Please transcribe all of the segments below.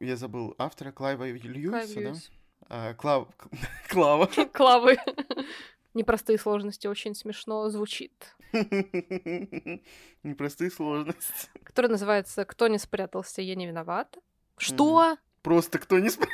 я забыл автора Клайва Льюиса, Клайв да? А, Клав... Клава. Клавы. Непростые сложности очень смешно звучит. Непростые сложности. Который называется «Кто не спрятался, я не виноват». Что? Просто кто не сп-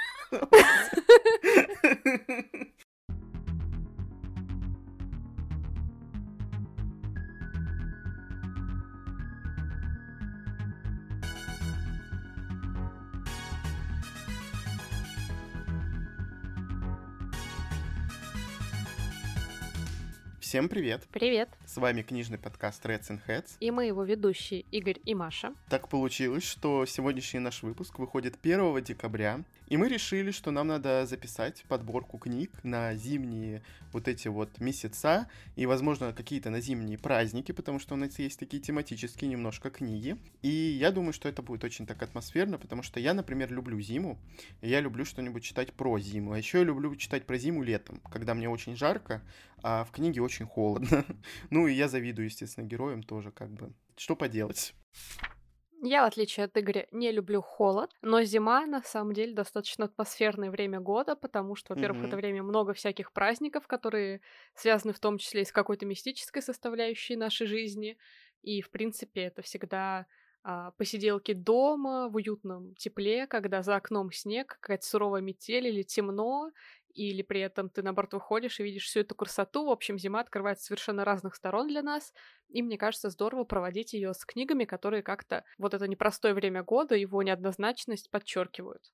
Всем привет! Привет. С вами книжный подкаст Reds and Heads. И мы его ведущие Игорь и Маша. Так получилось, что сегодняшний наш выпуск выходит 1 декабря, и мы решили, что нам надо записать подборку книг на зимние вот эти вот месяца, и, возможно, какие-то на зимние праздники, потому что у нас есть такие тематические немножко книги. И я думаю, что это будет очень так атмосферно, потому что я, например, люблю зиму, и я люблю что-нибудь читать про зиму. А еще я люблю читать про зиму летом, когда мне очень жарко, а в книге очень холодно. Ну и я завидую, естественно, героям тоже, как бы. Что поделать? Я, в отличие от Игоря, не люблю холод, но зима, на самом деле, достаточно атмосферное время года, потому что, во-первых, Мгм. это время много всяких праздников, которые связаны в том числе и с какой-то мистической составляющей нашей жизни. И, в принципе, это всегда посиделки дома в уютном тепле, когда за окном снег, какая-то суровая метель или темно, или при этом ты, наоборот, выходишь и видишь всю эту красоту. В общем, зима открывается с совершенно разных сторон для нас. И мне кажется, здорово проводить ее с книгами, которые как-то вот это непростое время года, его неоднозначность подчеркивают.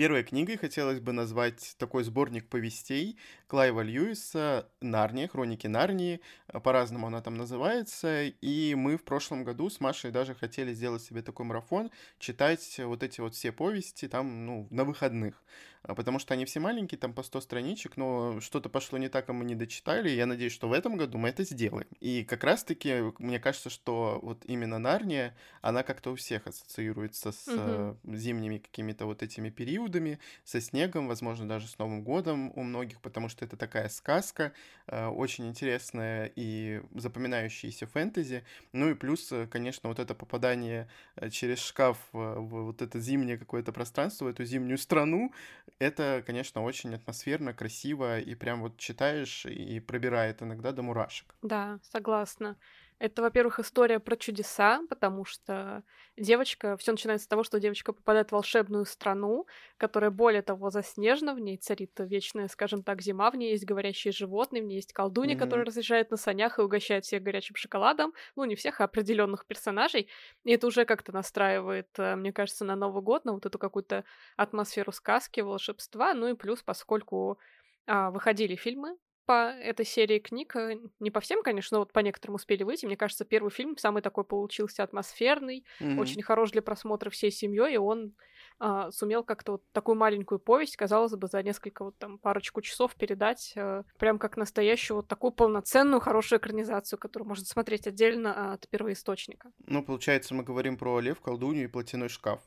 Первой книгой хотелось бы назвать такой сборник повестей Клайва Льюиса «Нарния», «Хроники Нарнии», по-разному она там называется, и мы в прошлом году с Машей даже хотели сделать себе такой марафон, читать вот эти вот все повести там, ну, на выходных, потому что они все маленькие, там по 100 страничек, но что-то пошло не так, а мы не дочитали, и я надеюсь, что в этом году мы это сделаем. И как раз-таки, мне кажется, что вот именно Нарния, она как-то у всех ассоциируется с э, зимними какими-то вот этими периодами, со снегом, возможно, даже с Новым годом у многих, потому что это такая сказка, э, очень интересная и запоминающаяся фэнтези. Ну и плюс, э, конечно, вот это попадание э, через шкаф э, в вот это зимнее какое-то пространство, в эту зимнюю страну, это, конечно, очень атмосферно, красиво, и прям вот читаешь и пробирает иногда до мурашек. Да, согласна. Это, во-первых, история про чудеса, потому что девочка, все начинается с того, что девочка попадает в волшебную страну, которая, более того, заснежена, в ней царит вечная, скажем так, зима, в ней есть говорящие животные, в ней есть колдунья, Мгм. которая разъезжает на санях и угощает всех горячим шоколадом, ну, не всех, а определенных персонажей, и это уже как-то настраивает, э, мне кажется, на Новый год, на вот эту какую-то атмосферу сказки, волшебства, ну и плюс, поскольку а, выходили фильмы по этой серии книг. э, Не по всем, конечно, но вот по некоторым успели выйти. Мне кажется, первый фильм самый такой получился атмосферный, Мгм. очень хорош для просмотра всей семьей, и он а, сумел как-то вот такую маленькую повесть, казалось бы, за несколько вот там парочку часов передать э, прям как настоящую вот такую полноценную хорошую экранизацию, которую можно смотреть отдельно от первоисточника. Ну, получается, мы говорим про лев, колдунью и платяной шкаф.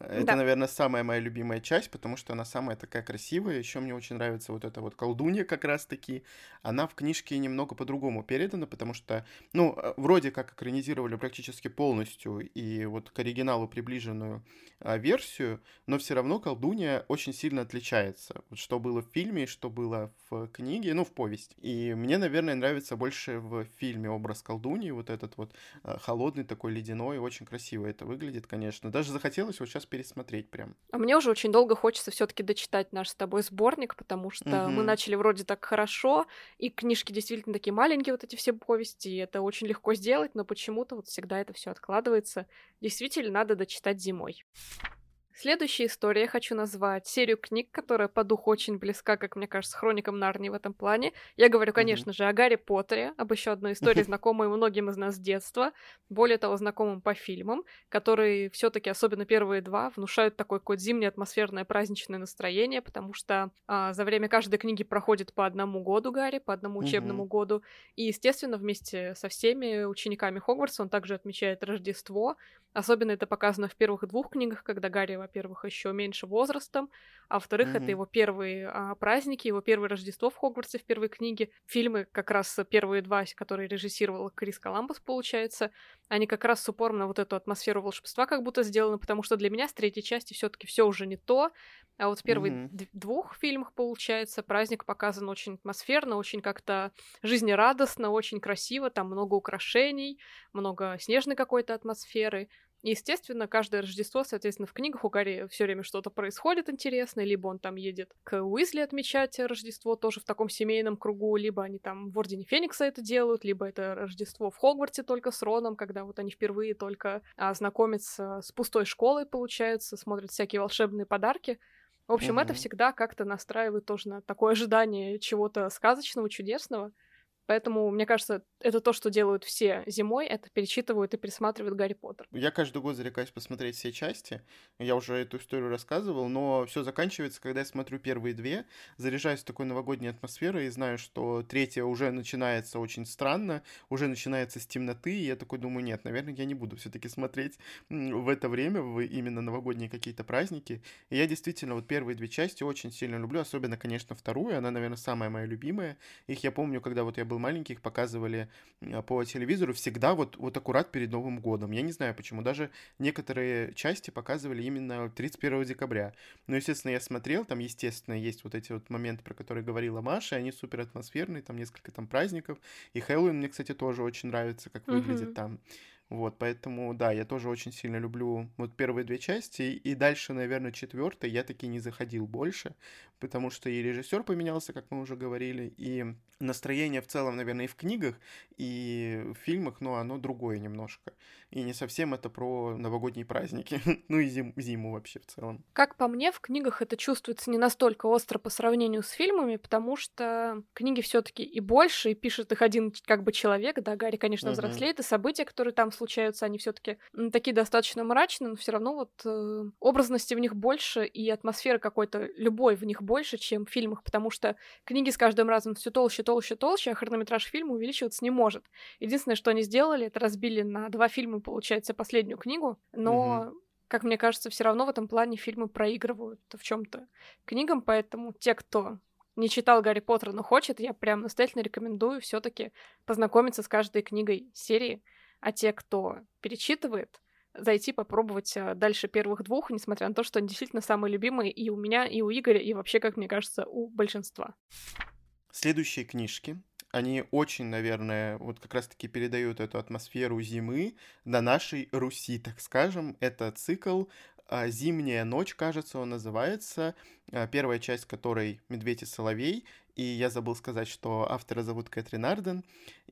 Это, Да. наверное, самая моя любимая часть, потому что она самая такая красивая. Еще мне очень нравится вот эта вот колдунья как раз-таки. Она в книжке немного по-другому передана, потому что, ну, э, вроде как экранизировали практически полностью и вот к оригиналу приближенную а, версию, но все равно колдунья очень сильно отличается. Вот что было в фильме что было в книге, ну, в повести. И мне, наверное, нравится больше в фильме образ колдуньи, вот этот вот э, холодный такой ледяной, очень красиво это выглядит, конечно. Даже захотелось вот сейчас пересмотреть прям. А мне уже очень долго хочется все-таки дочитать наш с тобой сборник, потому что мы Мгм. начали вроде так хорошо, и книжки действительно такие маленькие, вот эти все повести, и это очень легко сделать, но почему-то вот всегда это все откладывается. Действительно, надо дочитать зимой. Следующая история я хочу назвать серию книг, которая по духу очень близка, как мне кажется, хроникам Нарнии в этом плане. Я говорю, конечно же, о Гарри Поттере, об еще одной истории, знакомой многим из нас с детства, более того, знакомым по фильмам, которые все-таки, особенно первые два, внушают такое какое-то зимнее атмосферное праздничное настроение, потому что а, за время каждой книги проходит по одному году Гарри, по одному учебному году, и, естественно, вместе со всеми учениками Хогвартса он также отмечает Рождество, Особенно это показано в первых двух книгах, когда Гарри, во-первых, еще меньше возрастом, а во-вторых, mm-hmm. это его первые а, праздники, его первое Рождество в Хогвартсе в первой книге. Фильмы, как раз первые два, которые режиссировал Крис Коламбус, получается, они как раз с упором на вот эту атмосферу волшебства как будто сделаны, потому что для меня с третьей части все таки все уже не то. А вот в первых mm-hmm. двух фильмах, получается, праздник показан очень атмосферно, очень как-то жизнерадостно, очень красиво, там много украшений, много снежной какой-то атмосферы. Естественно, каждое Рождество, соответственно, в книгах у Гарри все время что-то происходит интересное, либо он там едет к Уизли отмечать Рождество тоже в таком семейном кругу, либо они там в Ордене Феникса это делают, либо это Рождество в Хогвартсе только с Роном, когда вот они впервые только а, знакомятся с пустой школой, получается, смотрят всякие волшебные подарки. В общем, mm-hmm. это всегда как-то настраивает тоже на такое ожидание чего-то сказочного, чудесного. Поэтому, мне кажется, это то, что делают все зимой, это перечитывают и пересматривают Гарри Поттер. Я каждый год зарекаюсь посмотреть все части. Я уже эту историю рассказывал, но все заканчивается, когда я смотрю первые две, заряжаюсь такой новогодней атмосферой и знаю, что третья уже начинается очень странно, уже начинается с темноты, и я такой думаю, нет, наверное, я не буду все-таки смотреть в это время, в именно новогодние какие-то праздники. И я действительно вот первые две части очень сильно люблю, особенно, конечно, вторую, она, наверное, самая моя любимая. Их я помню, когда вот я был был маленький, их показывали а, по телевизору всегда вот, вот аккурат перед Новым годом. Я не знаю почему. Даже некоторые части показывали именно 31 декабря. Но, естественно, я смотрел, там, естественно, есть вот эти вот моменты, про которые говорила Маша, они супер атмосферные, там несколько там праздников. И Хэллоуин мне, кстати, тоже очень нравится, как выглядит mm-hmm. там. Вот, поэтому, да, я тоже очень сильно люблю вот первые две части, и дальше, наверное, четвертая я таки не заходил больше, потому что и режиссер поменялся, как мы уже говорили, и настроение в целом, наверное, и в книгах, и в фильмах, но оно другое немножко. И не совсем это про новогодние праздники, ну и зим, зиму вообще в целом. Как по мне, в книгах это чувствуется не настолько остро по сравнению с фильмами, потому что книги все таки и больше, и пишет их один как бы человек, да, Гарри, конечно, взрослеет, и события, которые там случаются, они все таки такие достаточно мрачные, но все равно вот э, образности в них больше, и атмосферы какой-то любой в них больше, чем в фильмах, потому что книги с каждым разом все толще, толще, толще, а хронометраж фильма увеличиваться не может. Единственное, что они сделали, это разбили на два фильма, получается, последнюю книгу, но угу как мне кажется, все равно в этом плане фильмы проигрывают в чем-то книгам, поэтому те, кто не читал Гарри Поттера, но хочет, я прям настоятельно рекомендую все-таки познакомиться с каждой книгой серии, а те, кто перечитывает, зайти попробовать э, дальше первых двух, несмотря на то, что они действительно самые любимые и у меня, и у Игоря, и вообще, как мне кажется, у большинства. Следующие книжки, они очень, наверное, вот как раз-таки передают эту атмосферу зимы на нашей Руси, так скажем. Это цикл а, «Зимняя ночь», кажется, он называется. А, первая часть которой «Медведь и соловей». И я забыл сказать, что автора зовут Кэтрин Арден.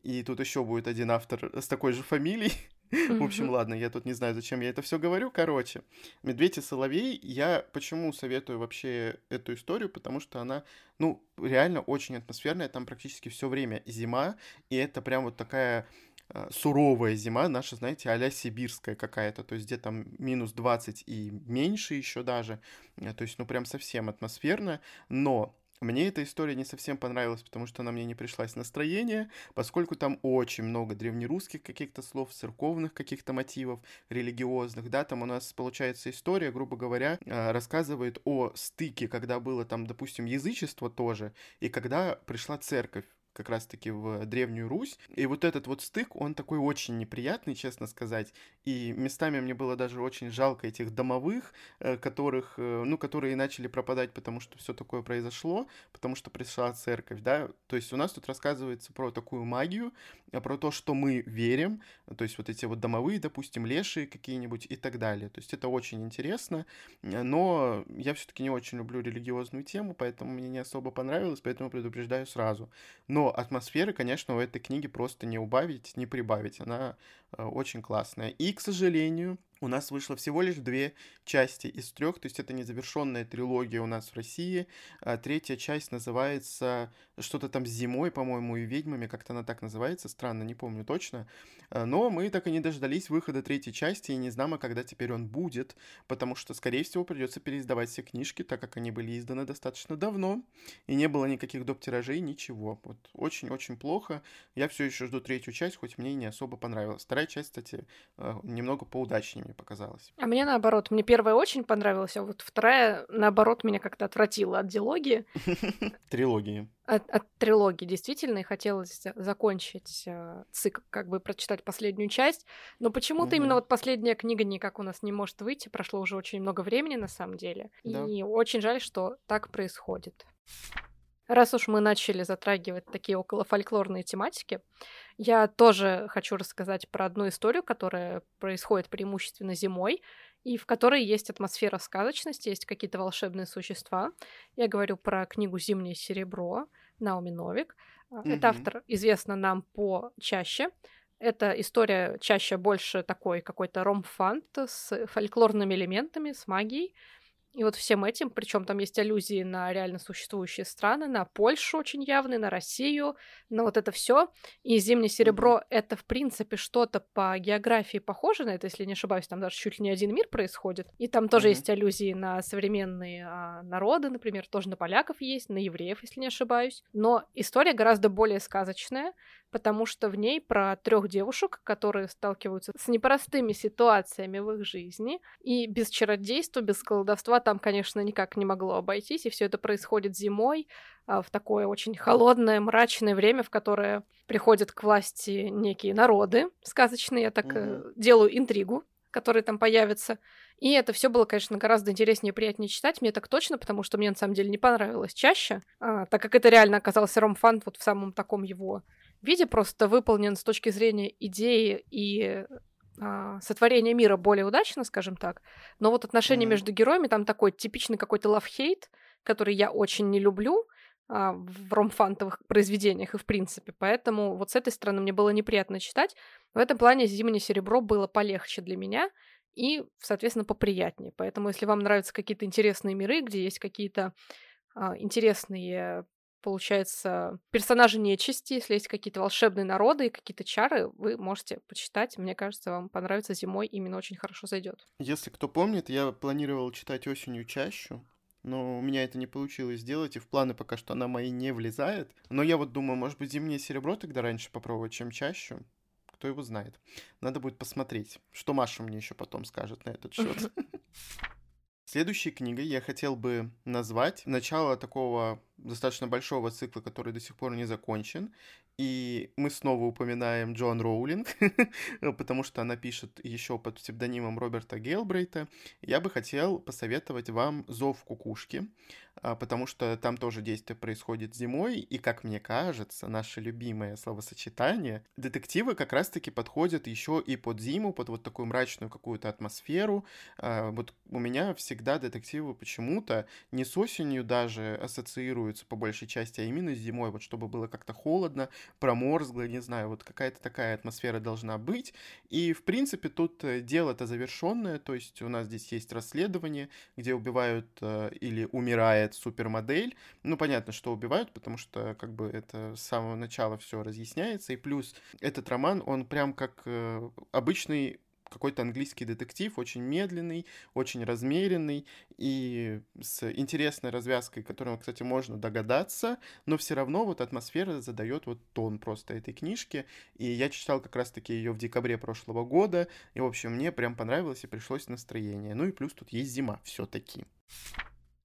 И тут еще будет один автор с такой же фамилией. В общем, ладно, я тут не знаю, зачем я это все говорю. Короче, «Медведь и соловей» я почему советую вообще эту историю, потому что она, ну, реально очень атмосферная, там практически все время зима, и это прям вот такая а, суровая зима, наша, знаете, а сибирская какая-то, то есть где там минус 20 и меньше еще даже, то есть, ну, прям совсем атмосферно, но мне эта история не совсем понравилась, потому что она мне не пришлась настроение, поскольку там очень много древнерусских каких-то слов, церковных каких-то мотивов, религиозных, да, там у нас получается история, грубо говоря, а, рассказывает о стыке, когда было там, допустим, язычество тоже, и когда пришла церковь как раз-таки в Древнюю Русь. И вот этот вот стык, он такой очень неприятный, честно сказать. И местами мне было даже очень жалко этих домовых, э, которых, э, ну, которые начали пропадать, потому что все такое произошло, потому что пришла церковь, да. То есть у нас тут рассказывается про такую магию, а про то, что мы верим, то есть вот эти вот домовые, допустим, лешие какие-нибудь и так далее. То есть это очень интересно, но я все-таки не очень люблю религиозную тему, поэтому мне не особо понравилось, поэтому предупреждаю сразу. Но но атмосферы, конечно, у этой книги просто не убавить, не прибавить. Она э, очень классная. И, к сожалению, у нас вышло всего лишь две части из трех, то есть это незавершенная трилогия у нас в России. А третья часть называется что-то там с зимой, по-моему, и ведьмами, как-то она так называется, странно, не помню точно. А, но мы так и не дождались выхода третьей части, и не знаем, а когда теперь он будет, потому что, скорее всего, придется переиздавать все книжки, так как они были изданы достаточно давно, и не было никаких доп. тиражей, ничего. Вот очень-очень плохо. Я все еще жду третью часть, хоть мне и не особо понравилась. Вторая часть, кстати, а, немного поудачнее мне показалось. А мне наоборот, мне первая очень понравилась, а вот вторая, наоборот, меня как-то отвратила от диалогии. Трилогии. От, от трилогии, действительно, и хотелось закончить э, цикл, как бы прочитать последнюю часть. Но почему-то угу. именно вот последняя книга никак у нас не может выйти. Прошло уже очень много времени, на самом деле. Да. И очень жаль, что так происходит. Раз уж мы начали затрагивать такие около фольклорные тематики, я тоже хочу рассказать про одну историю, которая происходит преимущественно зимой, и в которой есть атмосфера сказочности, есть какие-то волшебные существа. Я говорю про книгу «Зимнее серебро» Науми Новик. Mm-hmm. Это автор известна нам по чаще. Это история чаще больше такой какой-то ром-фант с фольклорными элементами, с магией. И вот всем этим, причем там есть аллюзии на реально существующие страны, на Польшу очень явные, на Россию, на вот это все. И зимнее серебро mm-hmm. это в принципе что-то по географии похоже на это, если не ошибаюсь, там даже чуть ли не один мир происходит. И там тоже mm-hmm. есть аллюзии на современные а, народы, например, тоже на поляков есть, на евреев, если не ошибаюсь. Но история гораздо более сказочная потому что в ней про трех девушек, которые сталкиваются с непростыми ситуациями в их жизни, и без чародейства, без колдовства там, конечно, никак не могло обойтись, и все это происходит зимой, а, в такое очень холодное, мрачное время, в которое приходят к власти некие народы сказочные. Я так mm-hmm. делаю интригу, которые там появятся. И это все было, конечно, гораздо интереснее и приятнее читать. Мне так точно, потому что мне на самом деле не понравилось чаще, а, так как это реально оказался ромфан вот в самом таком его виде просто выполнен с точки зрения идеи и а, сотворения мира более удачно, скажем так. Но вот отношения mm-hmm. между героями там такой типичный какой-то love-hate, который я очень не люблю а, в ромфантовых произведениях и в принципе. Поэтому вот с этой стороны мне было неприятно читать. В этом плане «Зимнее серебро» было полегче для меня и, соответственно, поприятнее. Поэтому если вам нравятся какие-то интересные миры, где есть какие-то а, интересные получается, персонажи нечисти, если есть какие-то волшебные народы и какие-то чары, вы можете почитать. Мне кажется, вам понравится зимой, именно очень хорошо зайдет. Если кто помнит, я планировал читать осенью чащу, но у меня это не получилось сделать, и в планы пока что она мои не влезает. Но я вот думаю, может быть, зимнее серебро тогда раньше попробовать, чем чащу. Кто его знает. Надо будет посмотреть, что Маша мне еще потом скажет на этот счет. Следующей книгой я хотел бы назвать начало такого достаточно большого цикла, который до сих пор не закончен. И мы снова упоминаем Джон Роулинг, потому что она пишет еще под псевдонимом Роберта Гейлбрейта. Я бы хотел посоветовать вам «Зов кукушки», а, потому что там тоже действие происходит зимой, и, как мне кажется, наше любимое словосочетание, детективы как раз-таки подходят еще и под зиму, под вот такую мрачную какую-то атмосферу. А, вот у меня всегда детективы почему-то не с осенью даже ассоциируются по большей части, а именно с зимой, вот чтобы было как-то холодно, проморзгло, не знаю, вот какая-то такая атмосфера должна быть. И, в принципе, тут э, дело-то завершенное, то есть у нас здесь есть расследование, где убивают э, или умирает супермодель. Ну, понятно, что убивают, потому что как бы это с самого начала все разъясняется. И плюс этот роман, он прям как э, обычный какой-то английский детектив, очень медленный, очень размеренный и с интересной развязкой, которую, кстати, можно догадаться, но все равно вот атмосфера задает вот тон просто этой книжки. И я читал как раз-таки ее в декабре прошлого года, и, в общем, мне прям понравилось и пришлось настроение. Ну и плюс тут есть зима все-таки.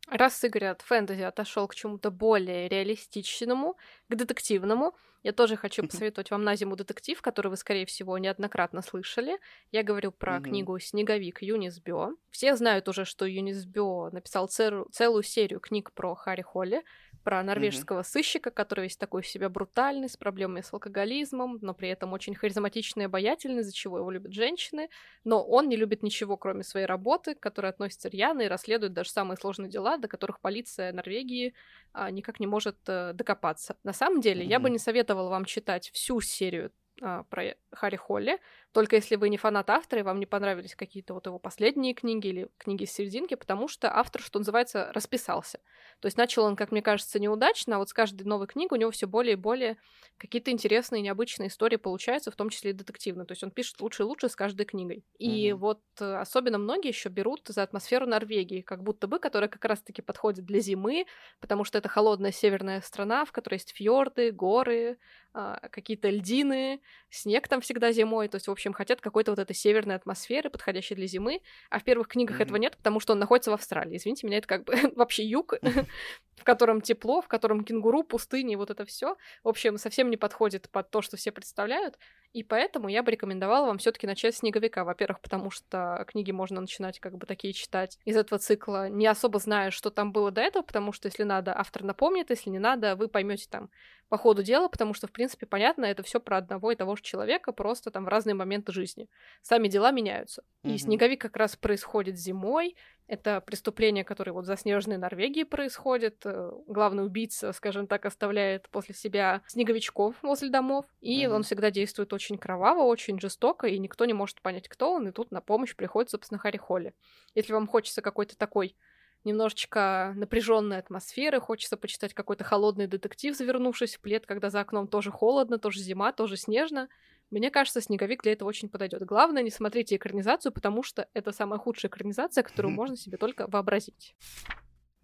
Раз Игорь от фэнтези отошел к чему-то более реалистичному, к детективному, я тоже хочу посоветовать вам на зиму детектив, который вы, скорее всего, неоднократно слышали. Я говорю про книгу «Снеговик» Юнис Бё. Все знают уже, что Юнис Бё написал целую серию книг про Харри Холли про норвежского mm-hmm. сыщика, который весь такой в себя брутальный, с проблемами с алкоголизмом, но при этом очень харизматичный и обаятельный, из-за чего его любят женщины. Но он не любит ничего, кроме своей работы, которая относится рьяно и расследует даже самые сложные дела, до которых полиция Норвегии а, никак не может а, докопаться. На самом деле, mm-hmm. я бы не советовала вам читать всю серию а, про Харри Холли, только если вы не фанат автора, и вам не понравились какие-то вот его последние книги или книги с серединки, потому что автор, что называется, расписался. То есть начал он, как мне кажется, неудачно, а вот с каждой новой книгой у него все более и более какие-то интересные, необычные истории получаются, в том числе и детективные. То есть он пишет лучше и лучше с каждой книгой. И mm-hmm. вот э, особенно многие еще берут за атмосферу Норвегии, как будто бы, которая как раз-таки подходит для зимы, потому что это холодная северная страна, в которой есть фьорды, горы, а, какие-то льдины, снег там всегда зимой, то есть, в общем, хотят какой-то вот этой северной атмосферы, подходящей для зимы, а в первых книгах mm-hmm. этого нет, потому что он находится в Австралии. Извините меня, это как бы вообще юг, в котором тепло, в котором кенгуру, пустыни, вот это все. В общем, совсем не подходит под то, что все представляют. И поэтому я бы рекомендовала вам все-таки начать с снеговика. Во-первых, потому что книги можно начинать как бы такие читать из этого цикла, не особо зная, что там было до этого, потому что если надо, автор напомнит, если не надо, вы поймете там по ходу дела, потому что, в принципе, понятно, это все про одного и того же человека, просто там в разные моменты жизни. Сами дела меняются. Mm-hmm. И снеговик как раз происходит зимой. Это преступление, которое вот в заснеженной Норвегии происходит. Э, главный убийца, скажем так, оставляет после себя снеговичков возле домов. И mm-hmm. он всегда действует очень кроваво, очень жестоко, и никто не может понять, кто он. И тут на помощь приходит, собственно, Харри Холли. Если вам хочется какой-то такой немножечко напряженной атмосферы, хочется почитать какой-то холодный детектив, завернувшись в плед, когда за окном тоже холодно, тоже зима, тоже снежно. Мне кажется, снеговик для этого очень подойдет. Главное, не смотрите экранизацию, потому что это самая худшая экранизация, которую можно себе только вообразить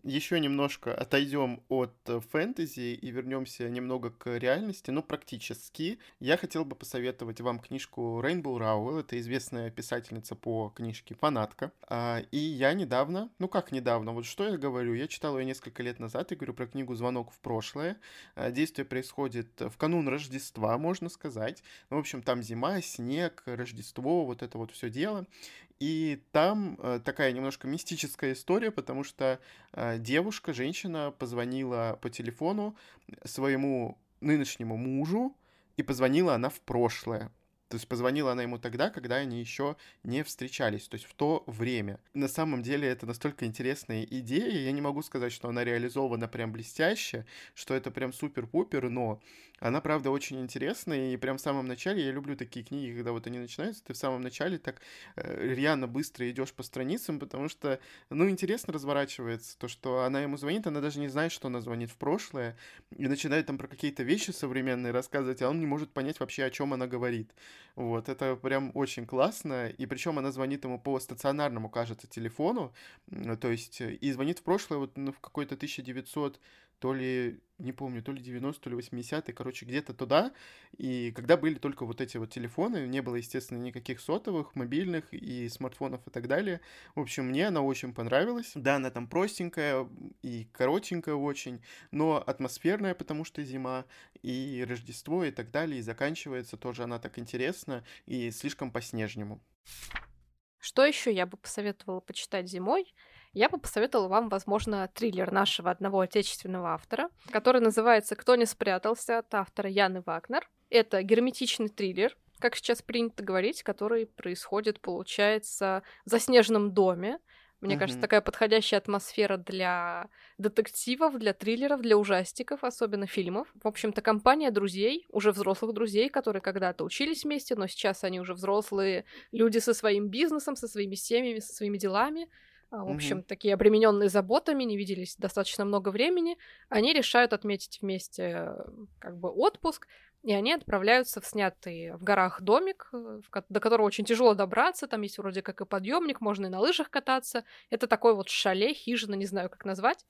еще немножко отойдем от э, фэнтези и вернемся немного к реальности, ну, практически. Я хотел бы посоветовать вам книжку Рейнбоу Рауэлл, это известная писательница по книжке «Фанатка». А, и я недавно, ну как недавно, вот что я говорю, я читал ее несколько лет назад, я говорю про книгу «Звонок в прошлое». А, действие происходит в канун Рождества, можно сказать. Ну, в общем, там зима, снег, Рождество, вот это вот все дело. И там э, такая немножко мистическая история, потому что э, девушка, женщина позвонила по телефону своему нынешнему мужу, и позвонила она в прошлое. То есть позвонила она ему тогда, когда они еще не встречались, то есть в то время. На самом деле это настолько интересная идея, я не могу сказать, что она реализована прям блестяще, что это прям супер-пупер, но она, правда, очень интересная, и прям в самом начале, я люблю такие книги, когда вот они начинаются, ты в самом начале так э, рьяно быстро идешь по страницам, потому что, ну, интересно разворачивается то, что она ему звонит, она даже не знает, что она звонит в прошлое, и начинает там про какие-то вещи современные рассказывать, а он не может понять вообще, о чем она говорит. Вот, это прям очень классно, и причем она звонит ему по стационарному, кажется, телефону, то есть, и звонит в прошлое, вот ну, в какой-то 1900 то ли, не помню, то ли 90, то ли 80-е, короче, где-то туда. И когда были только вот эти вот телефоны, не было, естественно, никаких сотовых, мобильных и смартфонов и так далее. В общем, мне она очень понравилась. Да, она там простенькая и коротенькая очень, но атмосферная, потому что зима, и Рождество и так далее, и заканчивается тоже она так интересно и слишком по-снежнему. Что еще я бы посоветовала почитать зимой? Я бы посоветовала вам, возможно, триллер нашего одного отечественного автора, который называется «Кто не спрятался» от автора Яны Вагнер. Это герметичный триллер, как сейчас принято говорить, который происходит, получается, в заснеженном доме. Мне mm-hmm. кажется, такая подходящая атмосфера для детективов, для триллеров, для ужастиков, особенно фильмов. В общем-то, компания друзей, уже взрослых друзей, которые когда-то учились вместе, но сейчас они уже взрослые люди со своим бизнесом, со своими семьями, со своими делами, в общем, mm-hmm. такие обремененные заботами, не виделись достаточно много времени, они решают отметить вместе как бы отпуск, и они отправляются в снятый в горах домик, э, до которого очень тяжело добраться, там есть вроде как и подъемник, можно и на лыжах кататься. Это такой вот шале, хижина, не знаю, как назвать.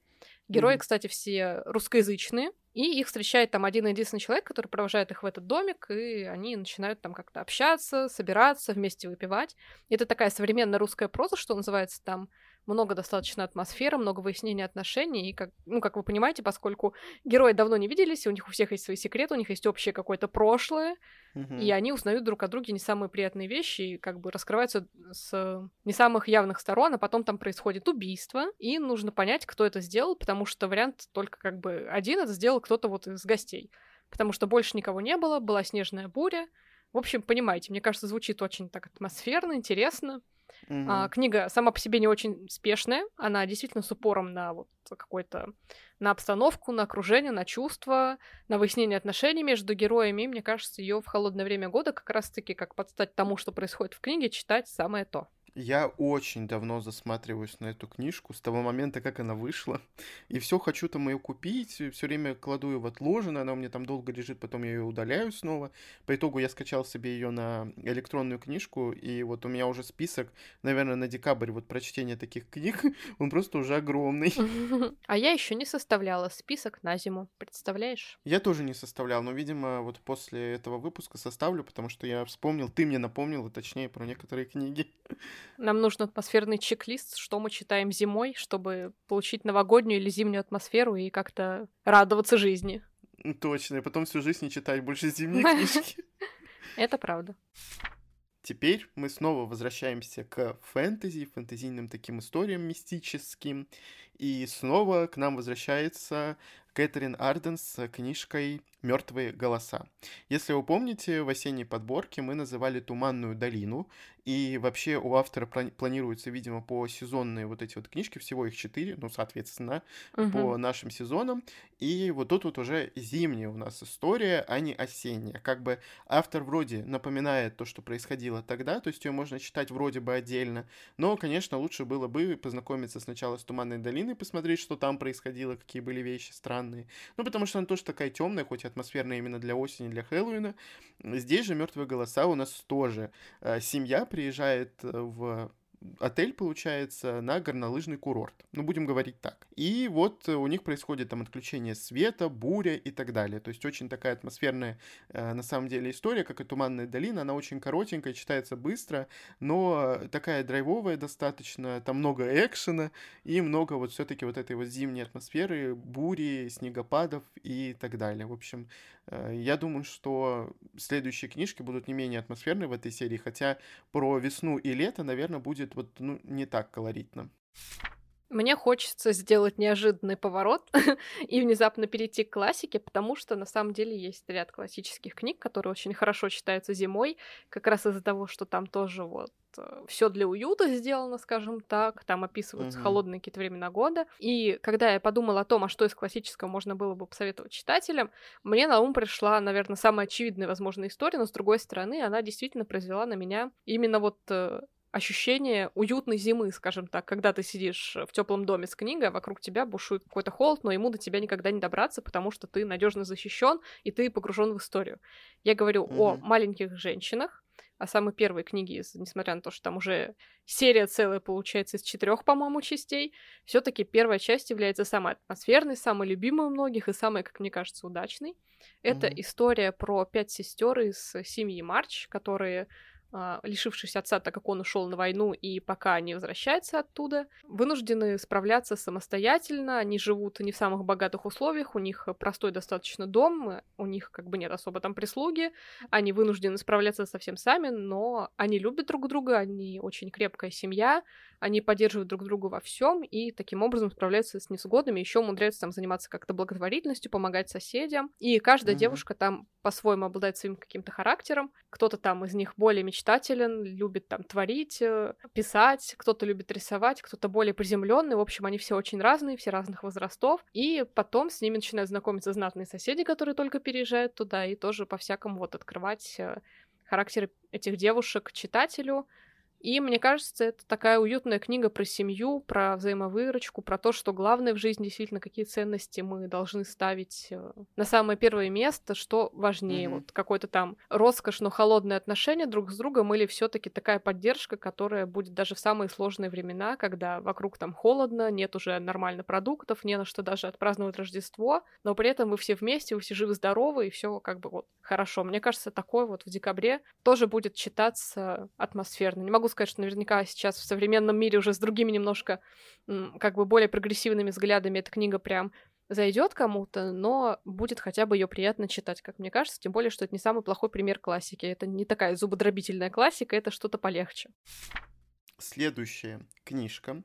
Герои, mm-hmm. кстати, все русскоязычные, и их встречает там один единственный человек, который провожает их в этот домик, и они начинают там как-то общаться, собираться, вместе выпивать. Это такая современная русская проза, что называется там много достаточно атмосферы, много выяснения отношений, и как, ну, как вы понимаете, поскольку герои давно не виделись, у них у всех есть свои секреты, у них есть общее какое-то прошлое, mm-hmm. и они узнают друг о друге не самые приятные вещи, и как бы раскрываются с не самых явных сторон, а потом там происходит убийство, и нужно понять, кто это сделал, потому что вариант только как бы один, это сделал кто-то вот из гостей, потому что больше никого не было, была снежная буря, в общем, понимаете, мне кажется, звучит очень так атмосферно, интересно. Mm-hmm. А, книга сама по себе не очень спешная, она действительно с упором на вот какой-то на обстановку, на окружение, на чувства, на выяснение отношений между героями. И мне кажется, ее в холодное время года как раз-таки как подстать тому, что происходит в книге, читать самое то. Я очень давно засматриваюсь на эту книжку, с того момента, как она вышла. И все хочу там ее купить, все время кладу ее в отложенное, она у меня там долго лежит, потом я ее удаляю снова. По итогу я скачал себе ее на электронную книжку, и вот у меня уже список, наверное, на декабрь вот прочтения таких книг, он просто уже огромный. А я еще не составляла список на зиму, представляешь? Я тоже не составлял, но, видимо, вот после этого выпуска составлю, потому что я вспомнил, ты мне напомнил, точнее, про некоторые книги. Нам нужен атмосферный чек-лист, что мы читаем зимой, чтобы получить новогоднюю или зимнюю атмосферу и как-то радоваться жизни. Точно, и потом всю жизнь не читать больше зимние книжки. Это правда. Теперь мы снова возвращаемся к фэнтези, фэнтезийным таким историям мистическим. И снова к нам возвращается Кэтрин Арден с книжкой «Мертвые голоса». Если вы помните, в осенней подборке мы называли «Туманную долину», и вообще у автора планируется, видимо, по сезонные вот эти вот книжки, всего их четыре, ну, соответственно, угу. по нашим сезонам. И вот тут вот уже зимняя у нас история, а не осенняя. Как бы автор вроде напоминает то, что происходило тогда, то есть ее можно читать вроде бы отдельно, но, конечно, лучше было бы познакомиться сначала с «Туманной долиной», посмотреть, что там происходило, какие были вещи странные. Ну, потому что она тоже такая темная, хоть и атмосферная именно для осени, для Хэллоуина. Здесь же «Мертвые голоса» у нас тоже э, семья приезжает э, в отель, получается, на горнолыжный курорт. Ну, будем говорить так. И вот у них происходит там отключение света, буря и так далее. То есть очень такая атмосферная, э, на самом деле, история, как и «Туманная долина». Она очень коротенькая, читается быстро, но такая драйвовая достаточно. Там много экшена и много вот все-таки вот этой вот зимней атмосферы, бури, снегопадов и так далее. В общем, э, я думаю, что следующие книжки будут не менее атмосферные в этой серии, хотя про весну и лето, наверное, будет вот ну, не так колоритно. Мне хочется сделать неожиданный поворот и внезапно перейти к классике, потому что на самом деле есть ряд классических книг, которые очень хорошо читаются зимой, как раз из-за того, что там тоже вот э, все для уюта сделано, скажем так, там описываются угу. холодные какие-то времена года. И когда я подумала о том, а что из классического можно было бы посоветовать читателям, мне на ум пришла, наверное, самая очевидная возможная история, но с другой стороны, она действительно произвела на меня именно вот э, ощущение уютной зимы, скажем так, когда ты сидишь в теплом доме с книгой, а вокруг тебя бушует какой-то холод, но ему до тебя никогда не добраться, потому что ты надежно защищен и ты погружен в историю. Я говорю mm-hmm. о маленьких женщинах, о самой первой книге, несмотря на то, что там уже серия целая получается из четырех, по-моему, частей, все-таки первая часть является самой атмосферной, самой любимой у многих и самой, как мне кажется, удачной. Это mm-hmm. история про пять сестер из семьи Марч, которые а, лишившись отца, так как он ушел на войну и пока не возвращается оттуда, вынуждены справляться самостоятельно. Они живут не в самых богатых условиях, у них простой достаточно дом, у них как бы нет особо там прислуги, они вынуждены справляться совсем сами, но они любят друг друга, они очень крепкая семья, они поддерживают друг друга во всем и таким образом справляются с невзгодами, еще умудряются там заниматься как-то благотворительностью, помогать соседям. И каждая mm-hmm. девушка там по-своему обладает своим каким-то характером. Кто-то там из них более мечтателен, любит там творить, э, писать, кто-то любит рисовать, кто-то более приземленный. В общем, они все очень разные, все разных возрастов. И потом с ними начинают знакомиться знатные соседи, которые только переезжают туда, и тоже по-всякому вот открывать э, характеры этих девушек читателю, и мне кажется, это такая уютная книга про семью, про взаимовыручку, про то, что главное в жизни действительно какие ценности мы должны ставить э, на самое первое место, что важнее, mm-hmm. вот какой-то там роскошь, но холодное отношение друг с другом, или все-таки такая поддержка, которая будет даже в самые сложные времена, когда вокруг там холодно, нет уже нормально продуктов, не на что даже отпраздновать Рождество, но при этом вы все вместе, вы все живы-здоровы, и все как бы вот хорошо. Мне кажется, такое вот в декабре тоже будет читаться атмосферно. Не могу сказать, что наверняка сейчас в современном мире уже с другими немножко, как бы более прогрессивными взглядами эта книга прям зайдет кому-то, но будет хотя бы ее приятно читать, как мне кажется, тем более, что это не самый плохой пример классики. Это не такая зубодробительная классика, это что-то полегче. Следующая книжка.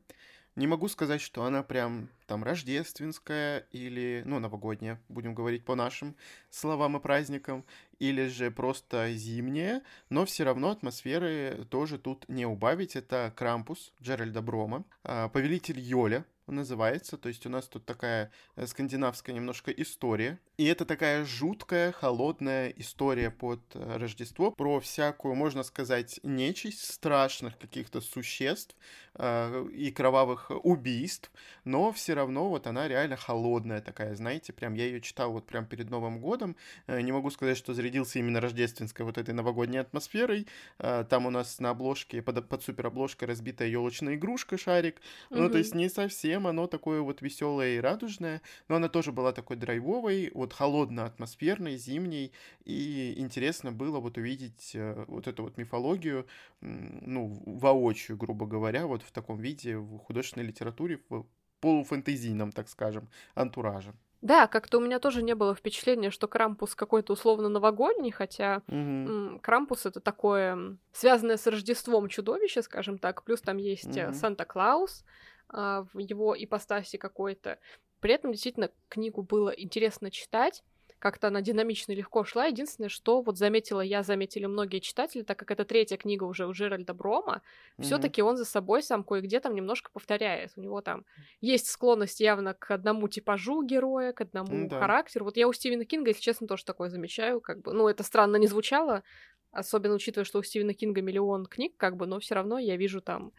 Не могу сказать, что она прям там рождественская или, ну, новогодняя, будем говорить по нашим словам и праздникам, или же просто зимняя, но все равно атмосферы тоже тут не убавить. Это Крампус Джеральда Брома, а, Повелитель Йоля называется, то есть у нас тут такая э, скандинавская немножко история И это такая жуткая, холодная история под э, Рождество про всякую, можно сказать, нечисть страшных каких-то существ э, и кровавых убийств, но все равно вот она реально холодная такая, знаете, прям я ее читал вот прям перед Новым годом, э, не могу сказать, что зарядился именно рождественской вот этой новогодней атмосферой, э, там у нас на обложке, под, под суперобложкой разбитая елочная игрушка, шарик, mm-hmm. ну то есть не совсем оно такое вот веселое и радужное, но она тоже была такой драйвовой, вот холодно-атмосферной, зимней, и интересно было вот увидеть э, вот эту вот мифологию, ну, воочию, грубо говоря, вот в таком виде в художественной литературе, в полуфэнтезийном, так скажем, антураже. Да, как-то у меня тоже не было впечатления, что Крампус какой-то условно новогодний, хотя угу. Крампус это такое связанное с Рождеством чудовище, скажем так. Плюс там есть угу. Санта-Клаус а, в его ипостаси какой-то. При этом действительно книгу было интересно читать, как-то она динамично легко шла. Единственное, что вот заметила я, заметили многие читатели, так как это третья книга уже у Джеральда Брома, mm-hmm. все-таки он за собой сам кое-где там немножко повторяет. У него там есть склонность явно к одному типажу героя, к одному mm-hmm. характеру. Вот я у Стивена Кинга, если честно, тоже такое замечаю. Как бы, ну, это странно не звучало, особенно учитывая, что у Стивена Кинга миллион книг, как бы, но все равно я вижу там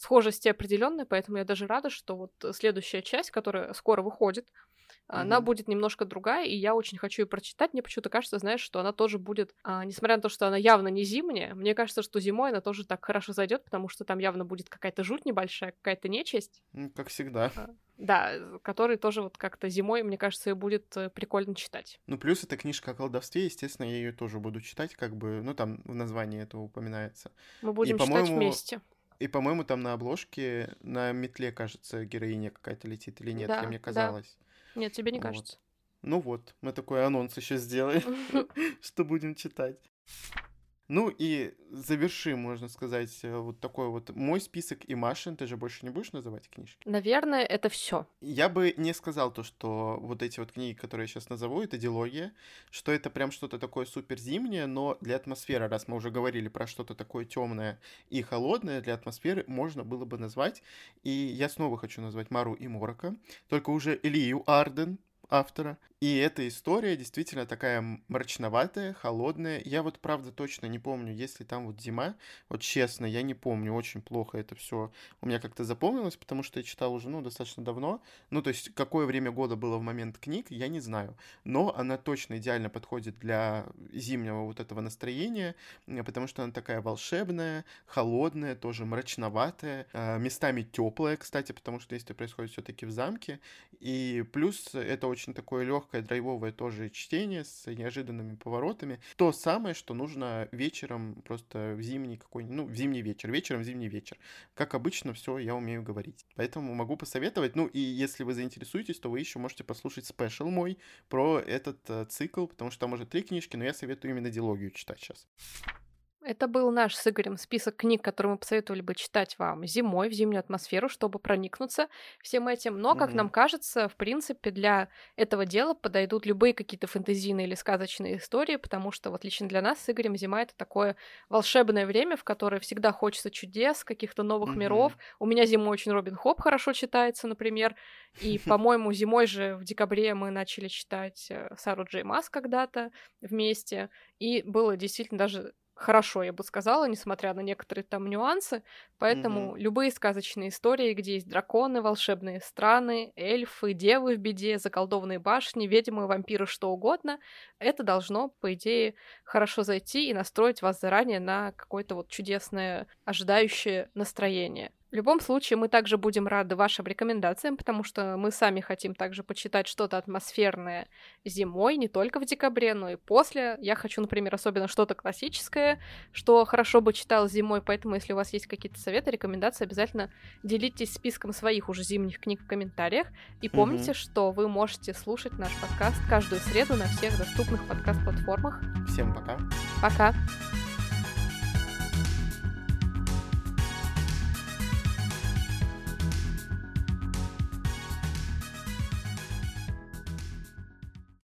схожести определенные, поэтому я даже рада, что вот следующая часть, которая скоро выходит, mm-hmm. она будет немножко другая, и я очень хочу ее прочитать. Мне почему-то кажется, знаешь, что она тоже будет, а, несмотря на то, что она явно не зимняя, мне кажется, что зимой она тоже так хорошо зайдет, потому что там явно будет какая-то жуть небольшая, какая-то нечисть. Как всегда. А, да, который тоже вот как-то зимой, мне кажется, и будет э, прикольно читать. Ну, плюс эта книжка о колдовстве, естественно, я ее тоже буду читать, как бы, ну, там в названии этого упоминается. Мы будем и, читать вместе. И, по-моему, там на обложке на метле, кажется, героиня какая-то летит или нет, да, мне казалось. Да. Нет, тебе не вот. кажется. Ну вот, мы такой анонс еще сделаем, что будем читать. Ну и завершим, можно сказать, э, вот такой вот мой список и Машин. Ты же больше не будешь называть книжки? Наверное, это все. Я бы не сказал то, что вот эти вот книги, которые я сейчас назову, это дилогия, что это прям что-то такое супер зимнее, но для атмосферы, раз мы уже говорили про что-то такое темное и холодное, для атмосферы можно было бы назвать. И я снова хочу назвать Мару и Морока, только уже Илью Арден, автора. И эта история действительно такая мрачноватая, холодная. Я вот правда точно не помню, если там вот зима. Вот честно, я не помню, очень плохо это все у меня как-то запомнилось, потому что я читал уже, ну, достаточно давно. Ну, то есть, какое время года было в момент книг, я не знаю. Но она точно идеально подходит для зимнего вот этого настроения, потому что она такая волшебная, холодная, тоже мрачноватая, а, местами теплая, кстати, потому что действие происходит все-таки в замке. И плюс это очень такое легкое драйвовое тоже чтение с неожиданными поворотами. То самое, что нужно вечером, просто в зимний какой-нибудь, ну, в зимний вечер, вечером зимний вечер. Как обычно, все я умею говорить. Поэтому могу посоветовать. Ну, и если вы заинтересуетесь, то вы еще можете послушать спешл мой про этот э, цикл, потому что там уже три книжки, но я советую именно дилогию читать сейчас. Это был наш с Игорем список книг, которые мы посоветовали бы читать вам зимой, в зимнюю атмосферу, чтобы проникнуться всем этим. Но, как mm-hmm. нам кажется, в принципе, для этого дела подойдут любые какие-то фэнтезийные или сказочные истории, потому что вот лично для нас с Игорем зима — это такое волшебное время, в которое всегда хочется чудес, каких-то новых mm-hmm. миров. У меня зимой очень Робин Хоп хорошо читается, например. И, по-моему, зимой же в декабре мы начали читать э, Сару Джей Мас когда-то вместе. И было действительно даже хорошо, я бы сказала, несмотря на некоторые там нюансы. Поэтому mm-hmm. любые сказочные истории, где есть драконы, волшебные страны, эльфы, девы в беде, заколдованные башни, ведьмы, вампиры, что угодно, это должно, по идее, хорошо зайти и настроить вас заранее на какое-то вот чудесное ожидающее настроение. В любом случае, мы также будем рады вашим рекомендациям, потому что мы сами хотим также почитать что-то атмосферное зимой, не только в декабре, но и после. Я хочу, например, особенно что-то классическое, что хорошо бы читал зимой, поэтому если у вас есть какие-то советы, рекомендации, обязательно делитесь списком своих уже зимних книг в комментариях. И помните, mm-hmm. что вы можете слушать наш подкаст каждую среду на всех доступных подкаст-платформах. Всем пока. Пока.